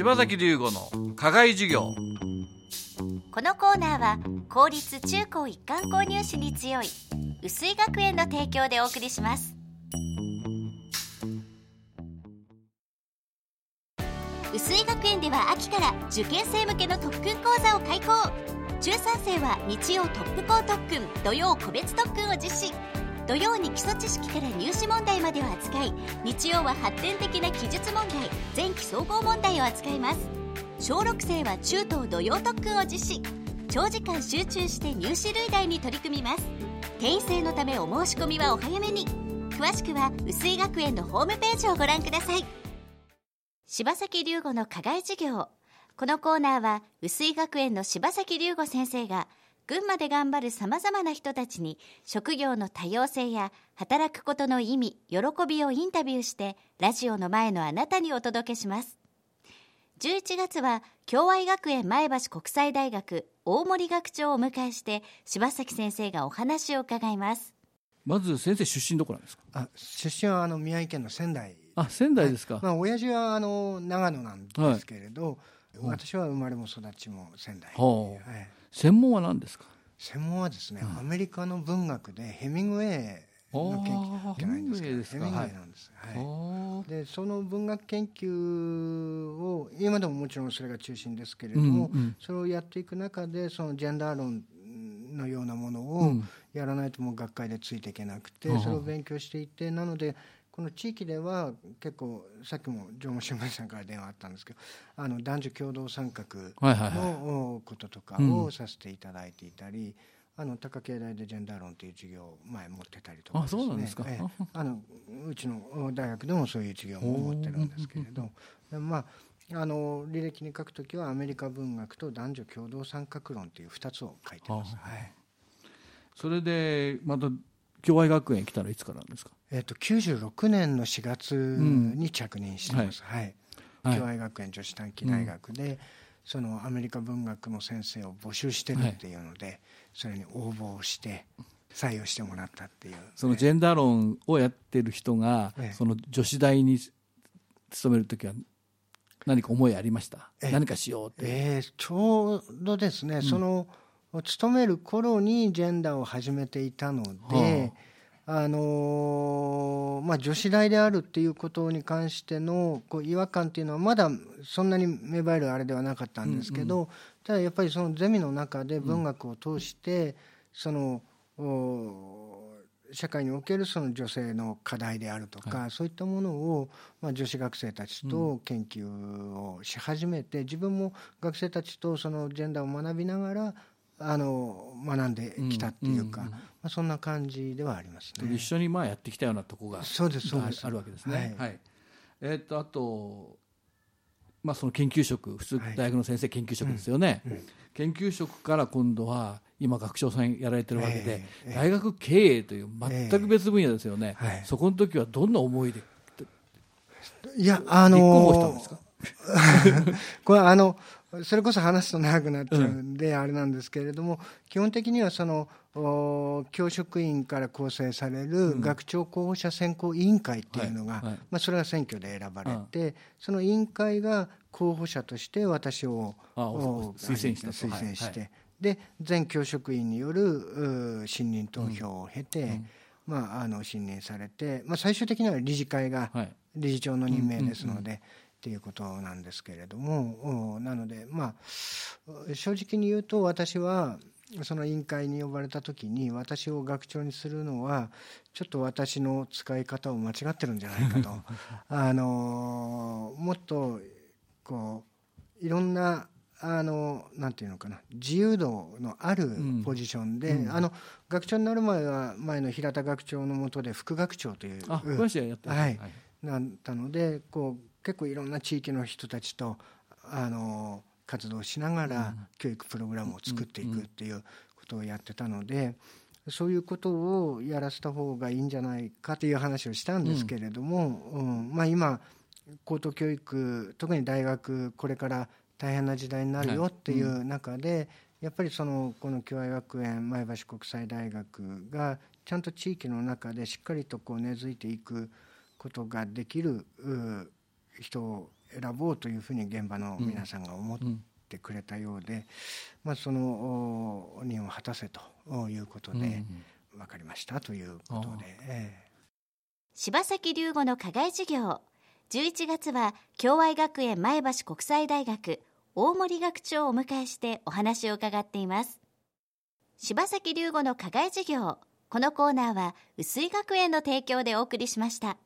柴崎龍吾の課外授業。このコーナーは公立中高一貫購入士に強い薄井学園の提供でお送りします。薄井学園では秋から受験生向けの特訓講座を開講。中3生は日曜トップ校特訓土曜個別特訓を実施。土曜に基礎知識から入試問題までを扱い日曜は発展的な記述問題前期総合問題を扱います。小6生は中等土曜特訓を実施。長時間集中して入試類題に取り組みます。定員制のためお申し込みはお早めに。詳しくは薄井学園のホームページをご覧ください。柴崎龍吾の課外授業。このコーナーは薄井学園の柴崎龍吾先生が群馬で頑張るさまざまな人たちに職業の多様性や働くことの意味喜びをインタビューしてラジオの前のあなたにお届けします。11月は共愛学園前橋国際大学大森学長をお迎えして柴崎先生がお話を伺います。まず先生出身どこなんですか？あ出身はあの宮城県の仙台。あ仙台ですか、はい、まあ親父はあの長野なんですけれど、はい、私は生まれも育ちも仙台、はい、専門は何ですか？専門はですね、うん、アメリカの文学でヘミングウェイの研究じゃないんですけどヘミングウェイなんです、はい、でその文学研究を今でももちろんそれが中心ですけれども、うんうん、それをやっていく中でそのジェンダー論のようなものをやらないともう学会でついていけなくて、うん、それを勉強していてなのでこの地域では結構さっきも縄文新聞さんから電話あったんですけどあの男女共同参画のこととかをさせていただいていたり、あの高経大でジェンダー論という授業を前持ってたりとか、ね、あそうなんですか、えあのうちの大学でもそういう授業も持ってるんですけれど。まああの履歴に書くときはアメリカ文学と男女共同参画論という2つを書いてます。はい、それでまた共愛学園来たのいつからなんですか？えっ、と九十六年の四月に着任してます。うん、はい。はい、共愛学園女子短期大学で、うん、そのアメリカ文学の先生を募集してるっていうので、はい、それに応募して採用してもらったっていう。そのジェンダー論をやってる人が、その女子大に勤める時は何か思いありました？何かしようって、えー、ちょうどですね、うん、その勤める頃にジェンダーを始めていたので、はあ、あのー、まあ、女子大であるっていうことに関してのこう違和感っていうのはまだそんなに芽生えるあれではなかったんですけど、ただやっぱりそのゼミの中で文学を通して、その社会におけるその女性の課題であるとか、はい、そういったものを、まあ、女子学生たちと研究をし始めて、うん、自分も学生たちとそのジェンダーを学びながらあの学んできたっていうか、うんうん、まあ、そんな感じではありますね。一緒にまあやってきたようなとこがそうですそうです。あるわけですね。はい、はい、えー、っとあとまあ、その研究職普通大学の先生研究職ですよね、はい。うんうん、研究職から今度は今学長さんやられてるわけで、えー、大学経営という全く別分野ですよね、えーはい、そこの時はどんな思いでいやあのー、これあのそれこそ話すと長くなっちゃうんで、あれなんですけれども基本的にはその教職員から構成される学長候補者選考委員会っていうのが、まあ、それが選挙で選ばれて、その委員会が候補者として私を推薦した推薦して、で全教職員による信任投票を経て、まあ、あの信任されて、まあ、最終的には理事会が理事長の任命ですので。っていうことなんですけれどもなのでまあ正直に言うと私はその委員会に呼ばれた時に私を学長にするのはちょっと私の使い方を間違ってるんじゃないかと。あのもっとこういろんなあのなんていうのかな自由度のあるポジションで、うん。うん、あの学長になる前は前の平田学長のもとで副学長というあ詳しいやって。はい、なったのでこう結構いろんな地域の人たちとあの活動しながら教育プログラムを作っていくっていうことをやってたのでそういうことをやらせた方がいいんじゃないかという話をしたんですけれども、うん。まあ、今高等教育特に大学これから大変な時代になるよっていう中で、やっぱりそのこの共愛学園前橋国際大学がちゃんと地域の中でしっかりとこう根付いていくことができる人を選ぼうというふうに現場の皆さんが思ってくれたようで、まあ、その任を果たせということで分かりましたということで。ええ。柴崎龍吾の課外授業。11月は共愛学園前橋国際大学大森学長をお迎えしてお話を伺っています。柴崎龍吾の課外授業。このコーナーは薄井学園の提供でお送りしました